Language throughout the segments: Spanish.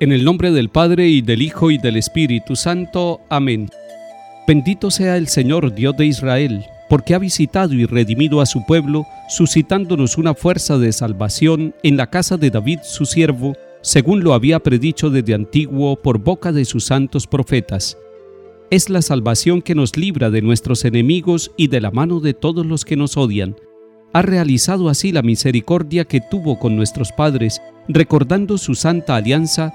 En el nombre del Padre y del Hijo y del Espíritu Santo. Amén. Bendito sea el Señor Dios de Israel, porque ha visitado y redimido a su pueblo, suscitándonos una fuerza de salvación en la casa de David su siervo, según lo había predicho desde antiguo por boca de sus santos profetas. Es la salvación que nos libra de nuestros enemigos y de la mano de todos los que nos odian. Ha realizado así la misericordia que tuvo con nuestros padres, recordando su santa alianza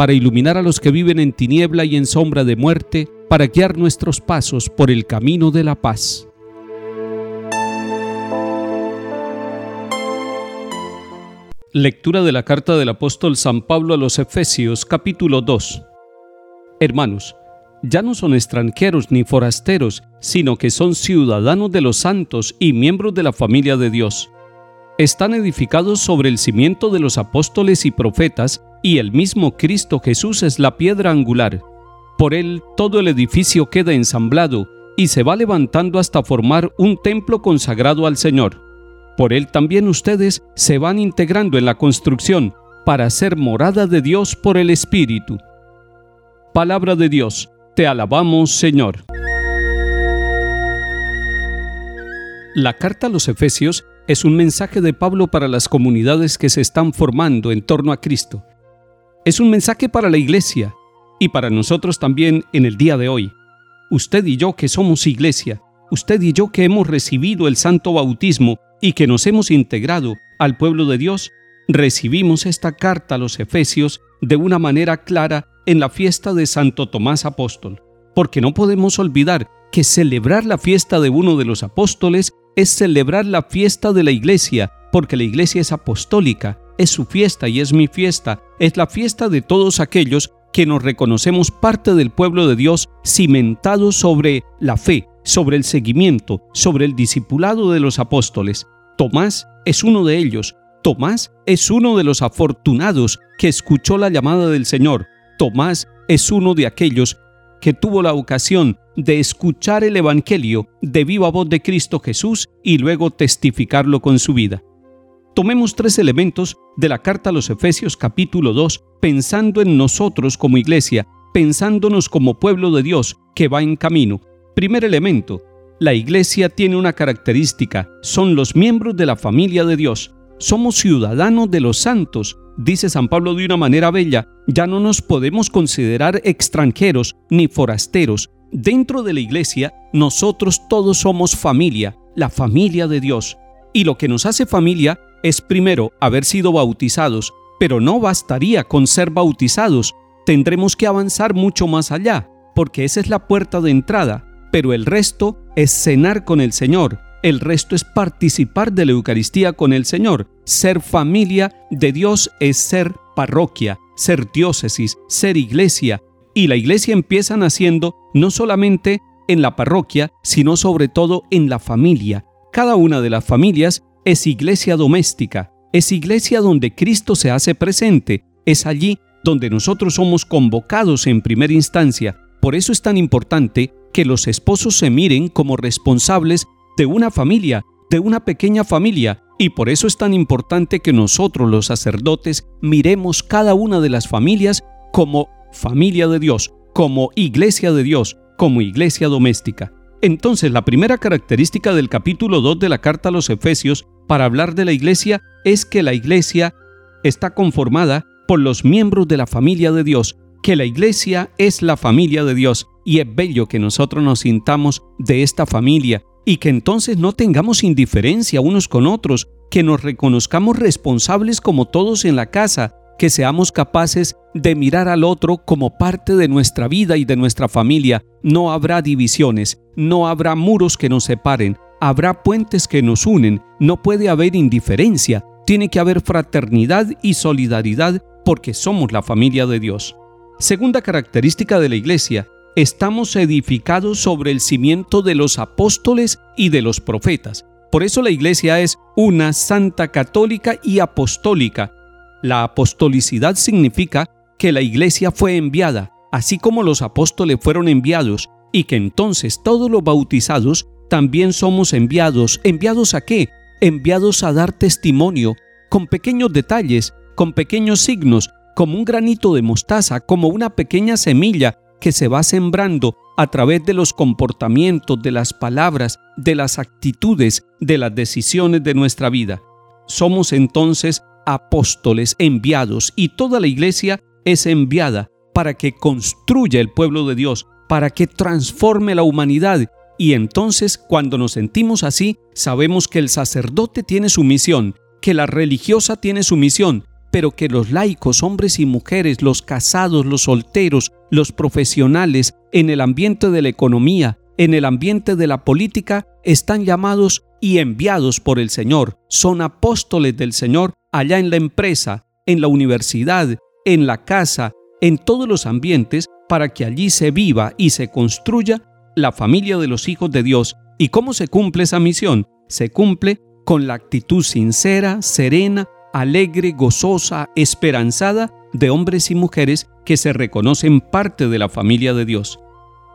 para iluminar a los que viven en tiniebla y en sombra de muerte, para guiar nuestros pasos por el camino de la paz. Lectura de la carta del apóstol San Pablo a los Efesios capítulo 2 Hermanos, ya no son extranjeros ni forasteros, sino que son ciudadanos de los santos y miembros de la familia de Dios están edificados sobre el cimiento de los apóstoles y profetas, y el mismo Cristo Jesús es la piedra angular. Por él todo el edificio queda ensamblado y se va levantando hasta formar un templo consagrado al Señor. Por él también ustedes se van integrando en la construcción para ser morada de Dios por el Espíritu. Palabra de Dios, te alabamos Señor. La carta a los Efesios es un mensaje de Pablo para las comunidades que se están formando en torno a Cristo. Es un mensaje para la iglesia y para nosotros también en el día de hoy. Usted y yo que somos iglesia, usted y yo que hemos recibido el santo bautismo y que nos hemos integrado al pueblo de Dios, recibimos esta carta a los Efesios de una manera clara en la fiesta de Santo Tomás Apóstol, porque no podemos olvidar que celebrar la fiesta de uno de los apóstoles es celebrar la fiesta de la iglesia, porque la iglesia es apostólica, es su fiesta y es mi fiesta, es la fiesta de todos aquellos que nos reconocemos parte del pueblo de Dios cimentado sobre la fe, sobre el seguimiento, sobre el discipulado de los apóstoles. Tomás es uno de ellos. Tomás es uno de los afortunados que escuchó la llamada del Señor. Tomás es uno de aquellos que tuvo la ocasión de escuchar el Evangelio de viva voz de Cristo Jesús y luego testificarlo con su vida. Tomemos tres elementos de la carta a los Efesios capítulo 2 pensando en nosotros como iglesia, pensándonos como pueblo de Dios que va en camino. Primer elemento, la iglesia tiene una característica, son los miembros de la familia de Dios. Somos ciudadanos de los santos, dice San Pablo de una manera bella, ya no nos podemos considerar extranjeros ni forasteros. Dentro de la iglesia, nosotros todos somos familia, la familia de Dios. Y lo que nos hace familia es primero haber sido bautizados, pero no bastaría con ser bautizados, tendremos que avanzar mucho más allá, porque esa es la puerta de entrada, pero el resto es cenar con el Señor, el resto es participar de la Eucaristía con el Señor. Ser familia de Dios es ser parroquia, ser diócesis, ser iglesia. Y la iglesia empieza naciendo no solamente en la parroquia, sino sobre todo en la familia. Cada una de las familias es iglesia doméstica, es iglesia donde Cristo se hace presente, es allí donde nosotros somos convocados en primera instancia. Por eso es tan importante que los esposos se miren como responsables de una familia, de una pequeña familia, y por eso es tan importante que nosotros los sacerdotes miremos cada una de las familias como familia de Dios, como iglesia de Dios, como iglesia doméstica. Entonces, la primera característica del capítulo 2 de la carta a los Efesios para hablar de la iglesia es que la iglesia está conformada por los miembros de la familia de Dios, que la iglesia es la familia de Dios. Y es bello que nosotros nos sintamos de esta familia y que entonces no tengamos indiferencia unos con otros, que nos reconozcamos responsables como todos en la casa, que seamos capaces de mirar al otro como parte de nuestra vida y de nuestra familia. No habrá divisiones, no habrá muros que nos separen, habrá puentes que nos unen, no puede haber indiferencia, tiene que haber fraternidad y solidaridad porque somos la familia de Dios. Segunda característica de la iglesia, estamos edificados sobre el cimiento de los apóstoles y de los profetas. Por eso la iglesia es una santa católica y apostólica. La apostolicidad significa que la iglesia fue enviada, así como los apóstoles fueron enviados, y que entonces todos los bautizados también somos enviados. ¿Enviados a qué? Enviados a dar testimonio, con pequeños detalles, con pequeños signos, como un granito de mostaza, como una pequeña semilla que se va sembrando a través de los comportamientos, de las palabras, de las actitudes, de las decisiones de nuestra vida. Somos entonces apóstoles enviados y toda la iglesia es enviada para que construya el pueblo de Dios, para que transforme la humanidad. Y entonces cuando nos sentimos así, sabemos que el sacerdote tiene su misión, que la religiosa tiene su misión, pero que los laicos, hombres y mujeres, los casados, los solteros, los profesionales, en el ambiente de la economía, en el ambiente de la política, están llamados y enviados por el Señor. Son apóstoles del Señor allá en la empresa, en la universidad, en la casa, en todos los ambientes, para que allí se viva y se construya la familia de los hijos de Dios. ¿Y cómo se cumple esa misión? Se cumple con la actitud sincera, serena, alegre, gozosa, esperanzada de hombres y mujeres que se reconocen parte de la familia de Dios.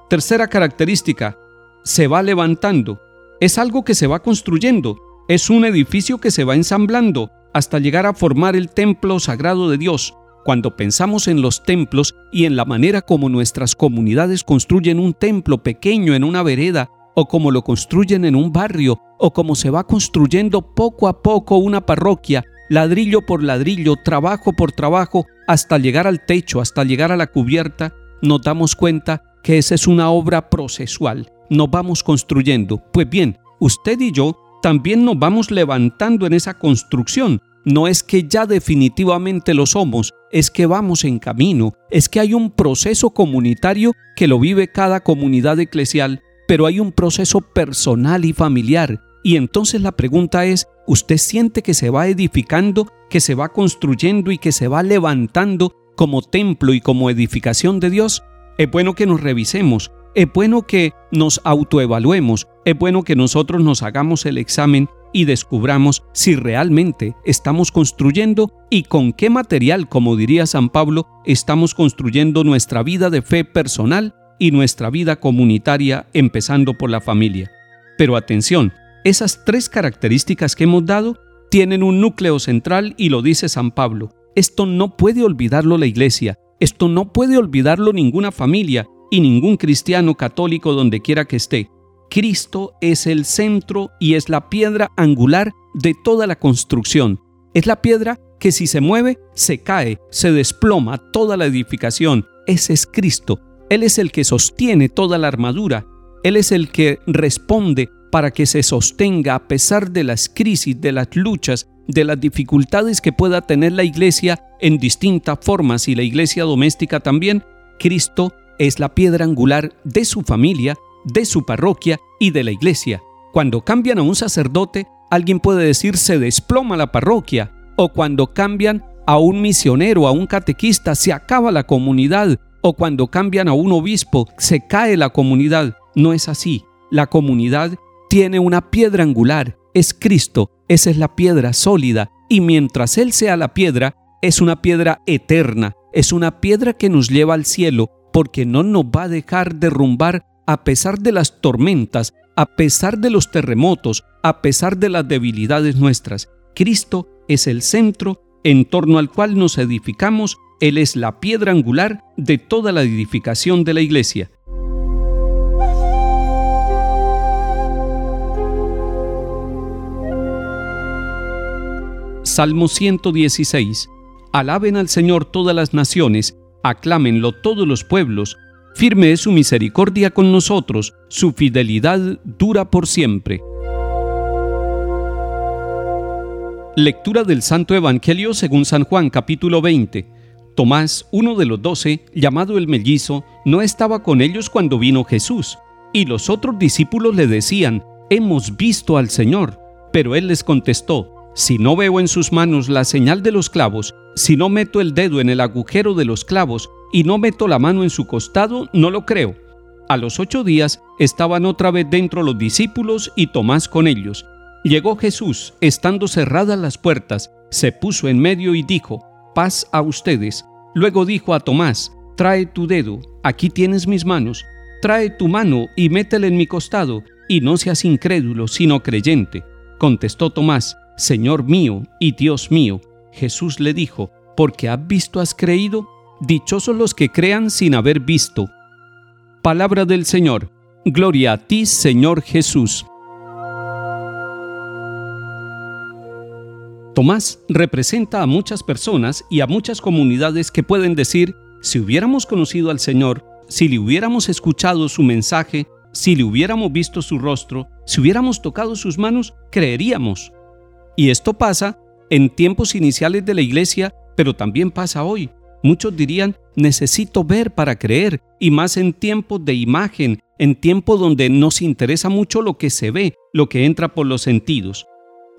Tercera característica, se va levantando. Es algo que se va construyendo. Es un edificio que se va ensamblando hasta llegar a formar el templo sagrado de Dios. Cuando pensamos en los templos y en la manera como nuestras comunidades construyen un templo pequeño en una vereda o como lo construyen en un barrio o como se va construyendo poco a poco una parroquia ladrillo por ladrillo, trabajo por trabajo, hasta llegar al techo, hasta llegar a la cubierta, nos damos cuenta que esa es una obra procesual. Nos vamos construyendo. Pues bien, usted y yo también nos vamos levantando en esa construcción. No es que ya definitivamente lo somos, es que vamos en camino, es que hay un proceso comunitario que lo vive cada comunidad eclesial, pero hay un proceso personal y familiar. Y entonces la pregunta es, usted siente que se va edificando, que se va construyendo y que se va levantando como templo y como edificación de Dios, es bueno que nos revisemos, es bueno que nos autoevaluemos, es bueno que nosotros nos hagamos el examen y descubramos si realmente estamos construyendo y con qué material, como diría San Pablo, estamos construyendo nuestra vida de fe personal y nuestra vida comunitaria, empezando por la familia. Pero atención, esas tres características que hemos dado tienen un núcleo central y lo dice San Pablo. Esto no puede olvidarlo la iglesia, esto no puede olvidarlo ninguna familia y ningún cristiano católico donde quiera que esté. Cristo es el centro y es la piedra angular de toda la construcción. Es la piedra que si se mueve, se cae, se desploma toda la edificación. Ese es Cristo. Él es el que sostiene toda la armadura. Él es el que responde para que se sostenga a pesar de las crisis, de las luchas, de las dificultades que pueda tener la iglesia en distintas formas y la iglesia doméstica también, Cristo es la piedra angular de su familia, de su parroquia y de la iglesia. Cuando cambian a un sacerdote, alguien puede decir se desploma la parroquia, o cuando cambian a un misionero, a un catequista, se acaba la comunidad, o cuando cambian a un obispo, se cae la comunidad. No es así. La comunidad tiene una piedra angular, es Cristo, esa es la piedra sólida, y mientras Él sea la piedra, es una piedra eterna, es una piedra que nos lleva al cielo, porque no nos va a dejar derrumbar a pesar de las tormentas, a pesar de los terremotos, a pesar de las debilidades nuestras. Cristo es el centro en torno al cual nos edificamos, Él es la piedra angular de toda la edificación de la iglesia. Salmo 116. Alaben al Señor todas las naciones, aclámenlo todos los pueblos. Firme es su misericordia con nosotros, su fidelidad dura por siempre. Lectura del Santo Evangelio según San Juan capítulo 20. Tomás, uno de los doce, llamado el mellizo, no estaba con ellos cuando vino Jesús, y los otros discípulos le decían, Hemos visto al Señor. Pero él les contestó, si no veo en sus manos la señal de los clavos, si no meto el dedo en el agujero de los clavos y no meto la mano en su costado, no lo creo. A los ocho días estaban otra vez dentro los discípulos y Tomás con ellos. Llegó Jesús, estando cerradas las puertas, se puso en medio y dijo, paz a ustedes. Luego dijo a Tomás, trae tu dedo, aquí tienes mis manos, trae tu mano y métele en mi costado, y no seas incrédulo, sino creyente. Contestó Tomás, Señor mío y Dios mío. Jesús le dijo, porque has visto has creído, dichosos los que crean sin haber visto. Palabra del Señor. Gloria a ti, Señor Jesús. Tomás representa a muchas personas y a muchas comunidades que pueden decir, si hubiéramos conocido al Señor, si le hubiéramos escuchado su mensaje, si le hubiéramos visto su rostro, si hubiéramos tocado sus manos, creeríamos. Y esto pasa en tiempos iniciales de la iglesia, pero también pasa hoy. Muchos dirían, necesito ver para creer, y más en tiempos de imagen, en tiempos donde nos interesa mucho lo que se ve, lo que entra por los sentidos.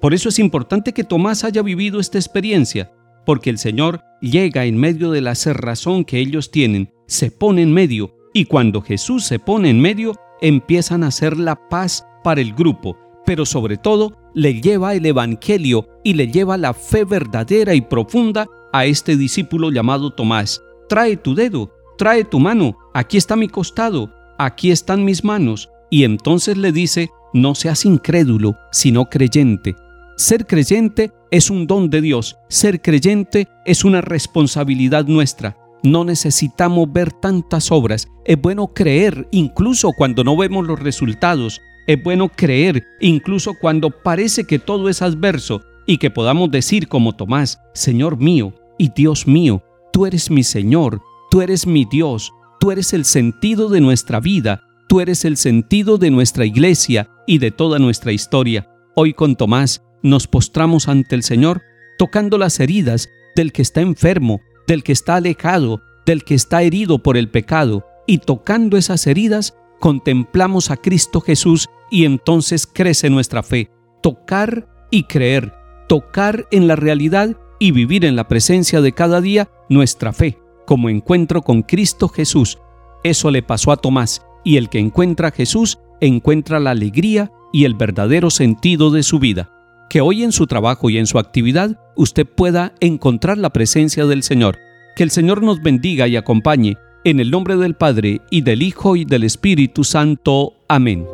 Por eso es importante que Tomás haya vivido esta experiencia, porque el Señor llega en medio de la cerrazón que ellos tienen, se pone en medio, y cuando Jesús se pone en medio, empiezan a hacer la paz para el grupo, pero sobre todo le lleva el Evangelio y le lleva la fe verdadera y profunda a este discípulo llamado Tomás, trae tu dedo, trae tu mano, aquí está mi costado, aquí están mis manos. Y entonces le dice, no seas incrédulo, sino creyente. Ser creyente es un don de Dios, ser creyente es una responsabilidad nuestra. No necesitamos ver tantas obras, es bueno creer incluso cuando no vemos los resultados, es bueno creer incluso cuando parece que todo es adverso y que podamos decir como Tomás, Señor mío y Dios mío, tú eres mi Señor, tú eres mi Dios, tú eres el sentido de nuestra vida, tú eres el sentido de nuestra iglesia y de toda nuestra historia. Hoy con Tomás nos postramos ante el Señor, tocando las heridas del que está enfermo, del que está alejado, del que está herido por el pecado, y tocando esas heridas, contemplamos a Cristo Jesús y entonces crece nuestra fe. Tocar y creer, tocar en la realidad y vivir en la presencia de cada día nuestra fe como encuentro con Cristo Jesús. Eso le pasó a Tomás, y el que encuentra a Jesús encuentra la alegría y el verdadero sentido de su vida. Que hoy en su trabajo y en su actividad usted pueda encontrar la presencia del Señor. Que el Señor nos bendiga y acompañe. En el nombre del Padre, y del Hijo, y del Espíritu Santo. Amén.